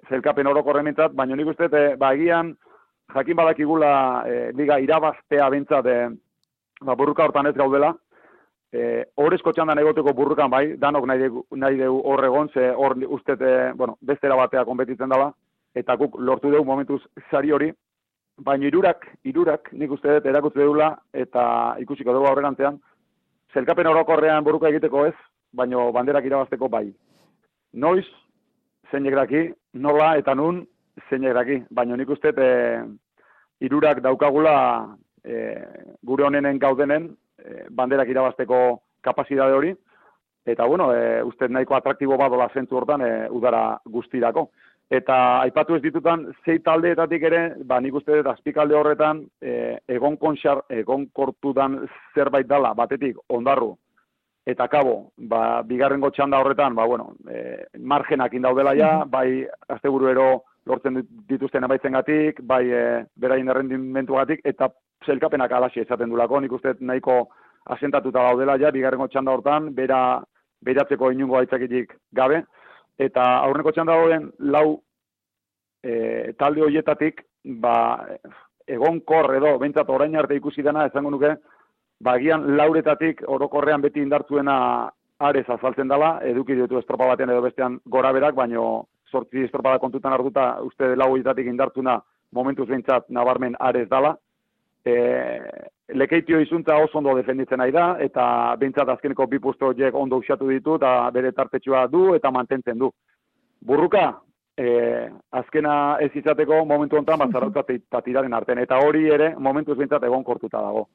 zelkapen horoko rementzat, baina nik uste, e, ba egian, jakin badakigula e, liga irabaztea bentsat, e, ba, burruka hortan ez gaudela, e, horrezko txandan egoteko burrukan bai, danok nahi dugu, nahi dugu horregon, ze hor uste, bueno, bestera batea konbetitzen dela, eta guk lortu dugu momentuz sari hori, baina irurak, irurak, nik uste dut erakutze dula, eta ikusiko dugu aurrerantzean, zelkapen orokorrean buruka egiteko ez, baina banderak irabazteko bai. Noiz, zein egraki, nola eta nun, zein egraki, baina nik uste e, irurak daukagula e, gure honenen gaudenen e, banderak irabazteko kapazidade hori, eta bueno, e, uste nahiko atraktibo badola zentu hortan e, udara guztirako. Eta aipatu ez ditutan, zei taldeetatik ere, ba, nik uste dut azpikalde horretan, e, egon, konxar, egon kortudan zerbait dala, batetik, ondarru, eta kabo, ba, bigarrengo txanda horretan, ba, bueno, e, margenak indaudela ja, bai, asteburuero lortzen dit- dituzten emaitzengatik, bai, e, beraien errendimentuagatik, eta zelkapenak alaxi esaten dulako, nik uste nahiko asentatuta daudela ja, bigarrengo txanda hortan, bera, beratzeko inungo aitzakitik gabe, eta aurreneko txanda dauden lau e, talde hoietatik, ba, egon kor edo, bentsat orain arte ikusi dena, esango nuke, bagian lauretatik orokorrean beti indartzuena arez azaltzen dela, eduki ditu estropa batean edo bestean gora berak, baino sortzi estropada kontutan hartuta uste lau horietatik indartzuna momentuz behintzat nabarmen arez dala. E, lekeitio izuntza oso ondo defenditzen nahi da, eta behintzat azkeneko bi puesto horiek ondo usatu ditu, eta bere tartetxua du eta mantentzen du. Burruka, e, azkena ez izateko momentu honetan bazarauta eta tiraren artean, eta hori ere momentuz behintzat egon kortuta dago.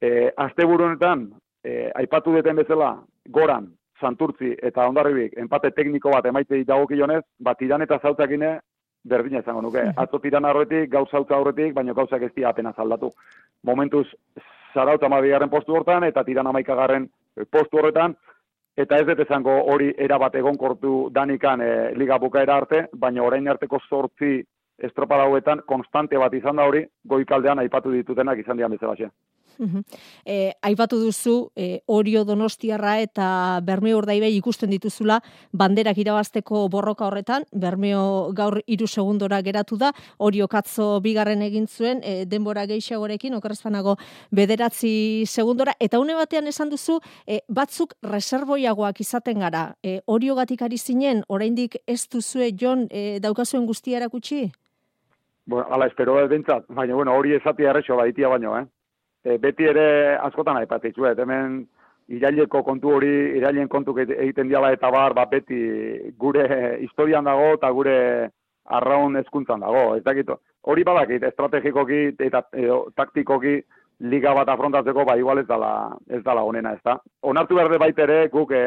E, asteburu honetan, e, aipatu deten bezala, goran, santurtzi eta ondarribik, empate tekniko bat emaitzei dagokionez, ba, tiran eta zautzakine berdina izango nuke. Atzo tiran aurretik, gauz zautza aurretik, baina gauzak ez dira apenas aldatu. Momentuz, zarauta amabigarren postu hortan, eta tiran amaikagarren postu horretan, eta ez dut esango hori erabat egonkortu danikan e, liga bukaera arte, baina orain arteko sortzi estropada hauetan konstante bat izan da hori, goikaldean aipatu ditutenak izan dian bezala Mhm. E, aipatu duzu, e, Orio Donostiarra eta Bermeo Urdaibai ikusten dituzula banderak irabazteko borroka horretan, Bermeo gaur hiru segundora geratu da, Orio katzo bigarren egin zuen, e, denbora gehiagorekin, okerrezpanago bederatzi segundora, eta une batean esan duzu, e, batzuk reserboiagoak izaten gara, e, Orio gatik ari zinen, oraindik ez duzue Jon e, daukazuen guztia erakutsi? Bueno, ala, espero ez bintzat, baina bueno, hori esatia errexo baitia baino, eh? E, beti ere askotan aipatitzuet, hemen iraileko kontu hori, irailen kontu egiten diala eta bar, ba, beti gure historian dago eta gure arraun ezkuntzan dago, ez dakit, hori badakit, estrategikoki eta edo, taktikoki liga bat afrontatzeko, ba, igual ez dala, ez dala onena, ez da. Onartu behar de baitere, guk e,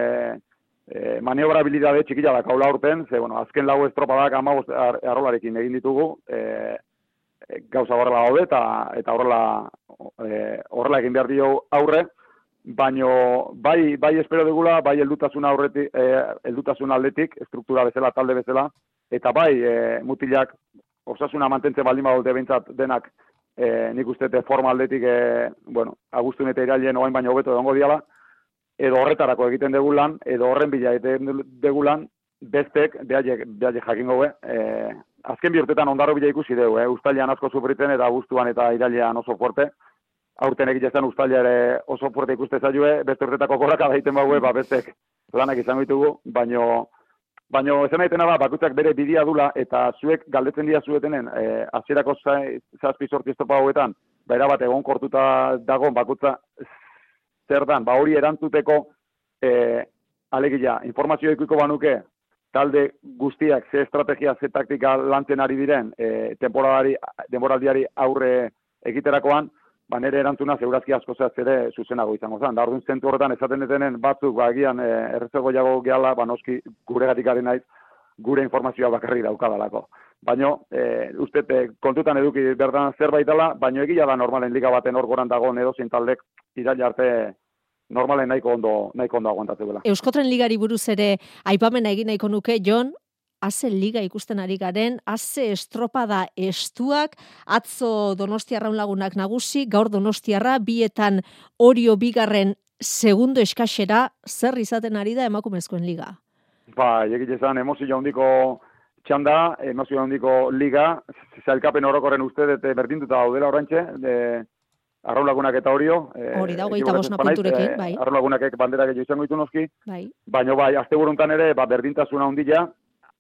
e, maniobrabilidade txikila da kaula urten, ze, bueno, azken lau estropadak ama ar, arrolarekin egin ditugu, e, gauza horrela daude eta eta horrela e, horrela egin behar dio aurre, baino bai bai espero dugula, bai heldutasun aurretik e, heldutasun aldetik, estruktura bezala, talde bezala eta bai e, mutilak osasuna mantentzen baldin badute behintzat denak e, nik uste te forma aldetik e, bueno, agustun eta irailen oain baino hobeto egongo diala edo horretarako egiten degulan, edo horren bila egiten degulan, bestek, behaiek, behaiek jakingo be, e, azken bi urtetan ondarro bila ikusi dugu, eh? ustalian asko sufriten eta guztuan eta irailean oso fuerte. Aurten egitezen ustalia ere oso fuerte ikuste zailue, beste urtetako korraka daiten baue, ba bestek lanak izango ditugu, baino Baino esan daitena da, bakutzak bere bidia dula, eta zuek galdetzen dira zuetenen, e, azierako zazpi sorti hauetan, ba erabat egon kortuta dago, bakutza zer dan, ba hori erantzuteko, e, alegia, informazio ikuiko banuke, talde guztiak ze estrategia, ze taktika lantzen ari diren, e, temporaldiari aurre egiterakoan, ba nere erantzuna zeurazki asko zehaz ere zuzenago izango zen. Da orduan zentu horretan esaten detenen batzuk ba agian e, errezego jago gehala, ba noski guregatik ari naiz gure informazioa bakarrik daukadalako. Baino, e, uste e, kontutan eduki berdan zerbait dela, baino egia da normalen liga baten hor goran dago edo taldek iraila arte normalen nahiko ondo, nahiko ondo aguantatzea. Euskotren ligari buruz ere aipamena egin nahiko nuke, Jon, haze liga ikusten ari garen, haze estropada estuak, atzo donostiarra lagunak nagusi, gaur donostiarra, bietan orio bigarren segundo eskasera, zer izaten ari da emakumezkoen liga? Ba, egit ezan, emozio handiko txanda, emozio handiko liga, zailkapen orokorren uste, eta berdintuta daudela orantxe, de, arraulagunak eta orio. Hori da, hogeita bosna punturekin, bai. Arraulagunak bandera gehiago izango ditu noski. Bai. Baina bai, azte buruntan ere, ba, berdintasuna handia,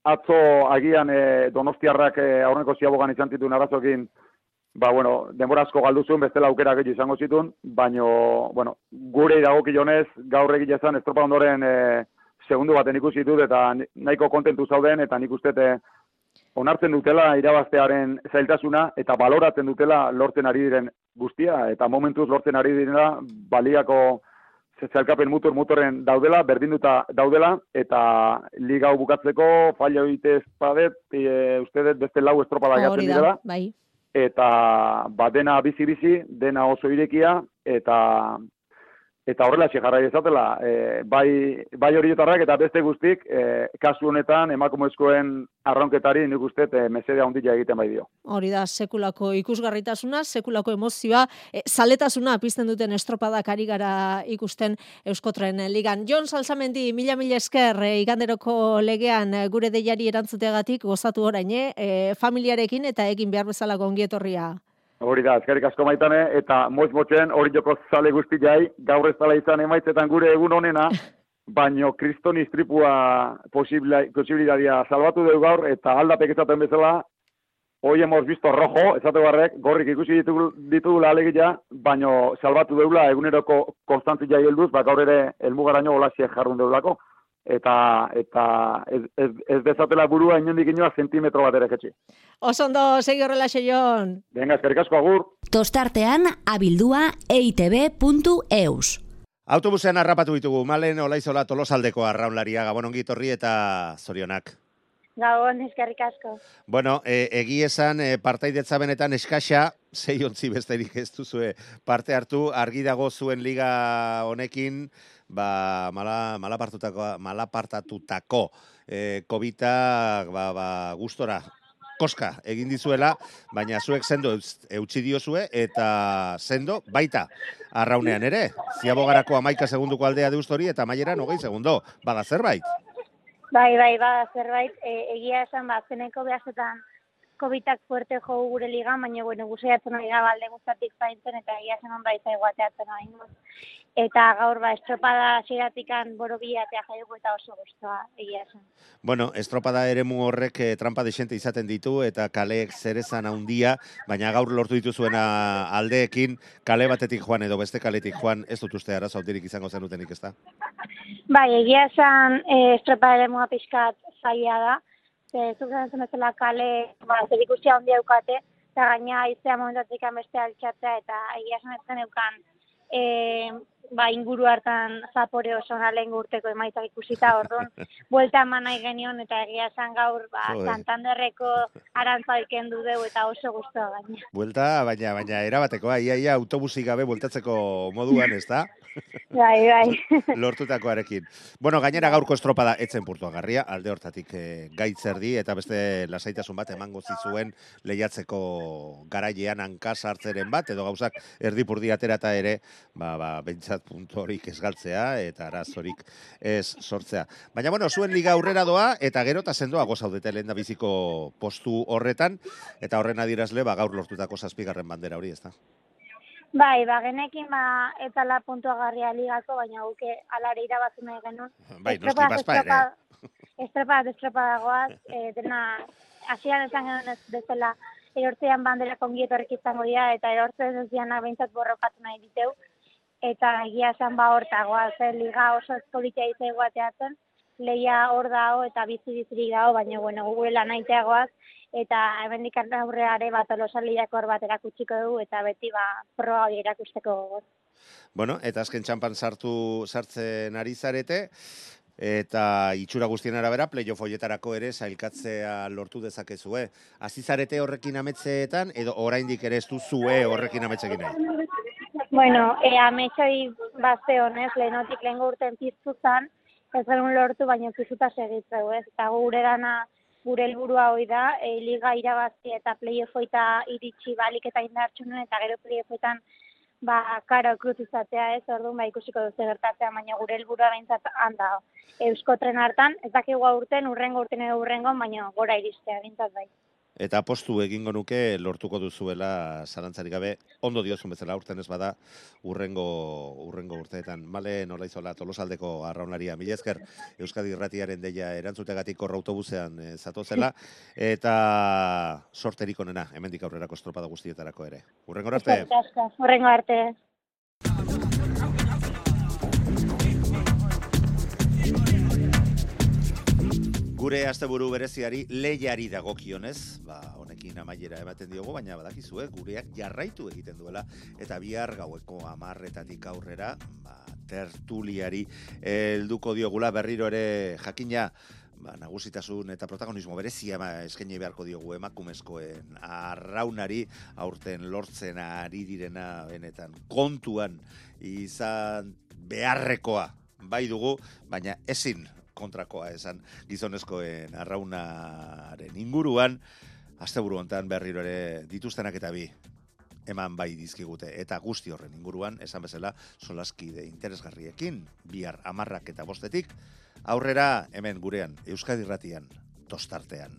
atzo agian e, donostiarrak e, aurreko ziabogan izan zituen arazokin, ba, bueno, denbora asko galdu zuen, bestela aukera gehiago izango zituen, baina, bueno, gure dagokionez gaur egile zen, estropa ondoren e, segundu baten ikusi ditut, eta nahiko kontentu zauden, eta nik uste onartzen dutela irabaztearen zailtasuna, eta baloratzen dutela lortzen ari diren guztia, eta momentuz lortzen ari direna baliako zelkapen mutur mutorren daudela, berdinduta daudela, eta liga bukatzeko, falla egite espadet, e, ustedet beste lau estropada jatzen direla. Bai. Eta ba, dena bizi-bizi, dena oso irekia, eta eta horrela jarrai dezatela, e, bai, bai horietarrak eta beste guztik, e, kasu honetan emakumezkoen arronketari nik uste e, mesedea ondila egiten bai dio. Hori da, sekulako ikusgarritasuna, sekulako emozioa, e, zaletasuna pizten duten estropadak ari gara ikusten Euskotren ligan. Jon Salsamendi, mila mila esker, e, iganderoko legean gure deiari erantzuteagatik gozatu orain, e, familiarekin eta egin behar bezala gongietorria. Hori da, ezkerik asko maitane, eta moiz motxen hori joko zale guzti jai, gaur ez tala izan emaitzetan gure egun honena, baino kriston istripua posibilidadia salbatu dugu gaur, eta aldapek ezaten bezala, hoi hemos visto rojo, ezate barrek, gorrik ikusi ditugu, ditugu alegia, baino salbatu dugula eguneroko konstantzi jai helduz, bak gaur ere elmugaraino olaziek jarrun dugulako eta eta ez, ez, ez dezatela burua inondik inoa zentimetro bat ere jetxi. Osondo, segi horrela xeion. Venga, eskerrik asko agur. Tostartean abildua eitb.eus. Autobusean harrapatu ditugu, malen olaizola tolosaldeko arraunlaria, gabon ongi torri eta zorionak. Gabon, eskerrik asko. Bueno, e, egi esan e, partaidetza benetan eskaxa, zei ontzi besterik ez duzue parte hartu, argi dago zuen liga honekin, ba, mala, malapartatutako, malapartatutako e, kobita ba, ba, gustora koska egin dizuela, baina zuek sendo eutxi diozue eta sendo baita arraunean ere. Ziabogarako amaika segunduko aldea deustori eta maiera nogei segundo. Bada zerbait? Bai, bai, bada zerbait. E, egia esan, ba, zeneko behazetan kobitak fuerte jo gure liga, baina bueno, guzaiatzen ari da balde guztatik zaintzen eta egia zen hon baita eguateatzen ari Eta gaur ba, estropada ziratikan boro bilatea jaigu eta oso guztua egia zen. Bueno, estropada ere mu horrek eh, trampa desente izaten ditu eta kaleek zerezan handia, baina gaur lortu dituzuena aldeekin, kale batetik joan edo beste kaletik joan, ez dut uste arazo izango zenutenik ez da? Bai, egia esan eh, estropada ere mua pixkat zaila da, ze zuzen zen bezala kale, ba, zer ikusia hondi eukate, eta gaina iztea momentatik beste altxatzea, eta egia esan ez eukan, e, ba, inguru hartan zapore oso lehen urteko emaitzak ikusita orduan, buelta eman nahi genion, eta egia esan gaur, ba, Santanderreko arantza ikendu dugu, eta oso guztua baina. Buelta, baina, baina, erabateko, ia, ia, autobusik gabe bueltatzeko moduan, ez da? Bai, bai. Lortutakoarekin. Bueno, gainera gaurko estropada etzen purtuagarria, alde hortatik e, gaitzerdi, eta beste lasaitasun bat emango zizuen lehiatzeko garailean hanka sartzeren bat, edo gauzak erdipurdi aterata ere, ba, ba, bentsat puntu horik ez galtzea, eta arazorik ez sortzea. Baina, bueno, zuen liga aurrera doa, eta gero eta sendoa gozaudete lehen da biziko postu horretan, eta horren adirazle, ba, gaur lortutako zazpigarren bandera hori, ez da? Bai, ba, genekin, ba, la puntua garria ligako, baina guke alare irabazu nahi genuen. Bai, noski baspa ere. Estrepa, estrepa dagoaz, e, dena, asian esan genuen ez bezala, erortzean bandera kongieto izango dira, eta erortzean ez diana behintzat borrokatu nahi diteu. Eta egia esan ba hortagoa, ze liga oso espolitia izai guateatzen, leia hor dago eta bizi bizirik dago, baina bueno, gure naiteagoaz, eta hemendik aurreare bat olosaliak hor bat erakutsiko dugu eta beti ba proba hori erakusteko gogoz. Bueno, eta azken txampan sartu sartzen ari zarete eta itxura guztien arabera playoff hoietarako ere sailkatzea lortu dezakezue. Hasi zarete horrekin ametzeetan edo oraindik ere ez duzue horrekin ametzekin nahi. Bueno, e, ametsoi bazte honez, lehenotik lehen urten piztu zan, ez genuen lortu, baina pizuta segitzeu, ez? Eta gure dana gure helburua hoi da, e, liga irabazi eta playoffoita iritsi balik eta indartxunen, eta gero playoffoetan ba, karo kruz izatea ez, orduan ba, ikusiko duze gertatzea, baina gure helburua behintzat handa. Eusko tren hartan, ez dakigu urten, urrengo urten edo urrengo, baina gora iristea, bintzat bai eta postu egingo nuke lortuko duzuela zarantzarik gabe. Ondo diozun bezala urten ez bada urrengo urrengo urteetan. Male nola izola tolosaldeko arraunaria mila esker Euskadi Irratiaren deia erantzutegatik korra autobusean e, zela eta sorterik onena hemendik aurrerako estropada guztietarako ere. Urrengo arte! Urrengo arte Gure asteburu bereziari lehiari dagokionez, ba, honekin amaiera ematen diogu, baina badakizue, gureak jarraitu egiten duela, eta bihar gaueko amarretatik aurrera, ba, tertuliari helduko diogula berriro ere jakina, ba, nagusitasun eta protagonismo berezia ba, eskaini beharko diogu emakumezkoen arraunari aurten lortzen ari direna benetan kontuan izan beharrekoa bai dugu, baina ezin kontrakoa esan gizonezkoen arraunaren inguruan, asteburu hontan berriro ere dituztenak eta bi eman bai dizkigute. Eta guzti horren inguruan esan bezala solaskide interesgarriekin bihar amarrak eta bostetik aurrera hemen gurean Euskadi Ratian tostartean.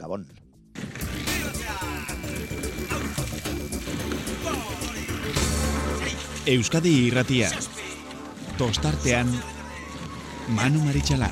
Gabon. Euskadi Irratia tostartean Manu Marichalar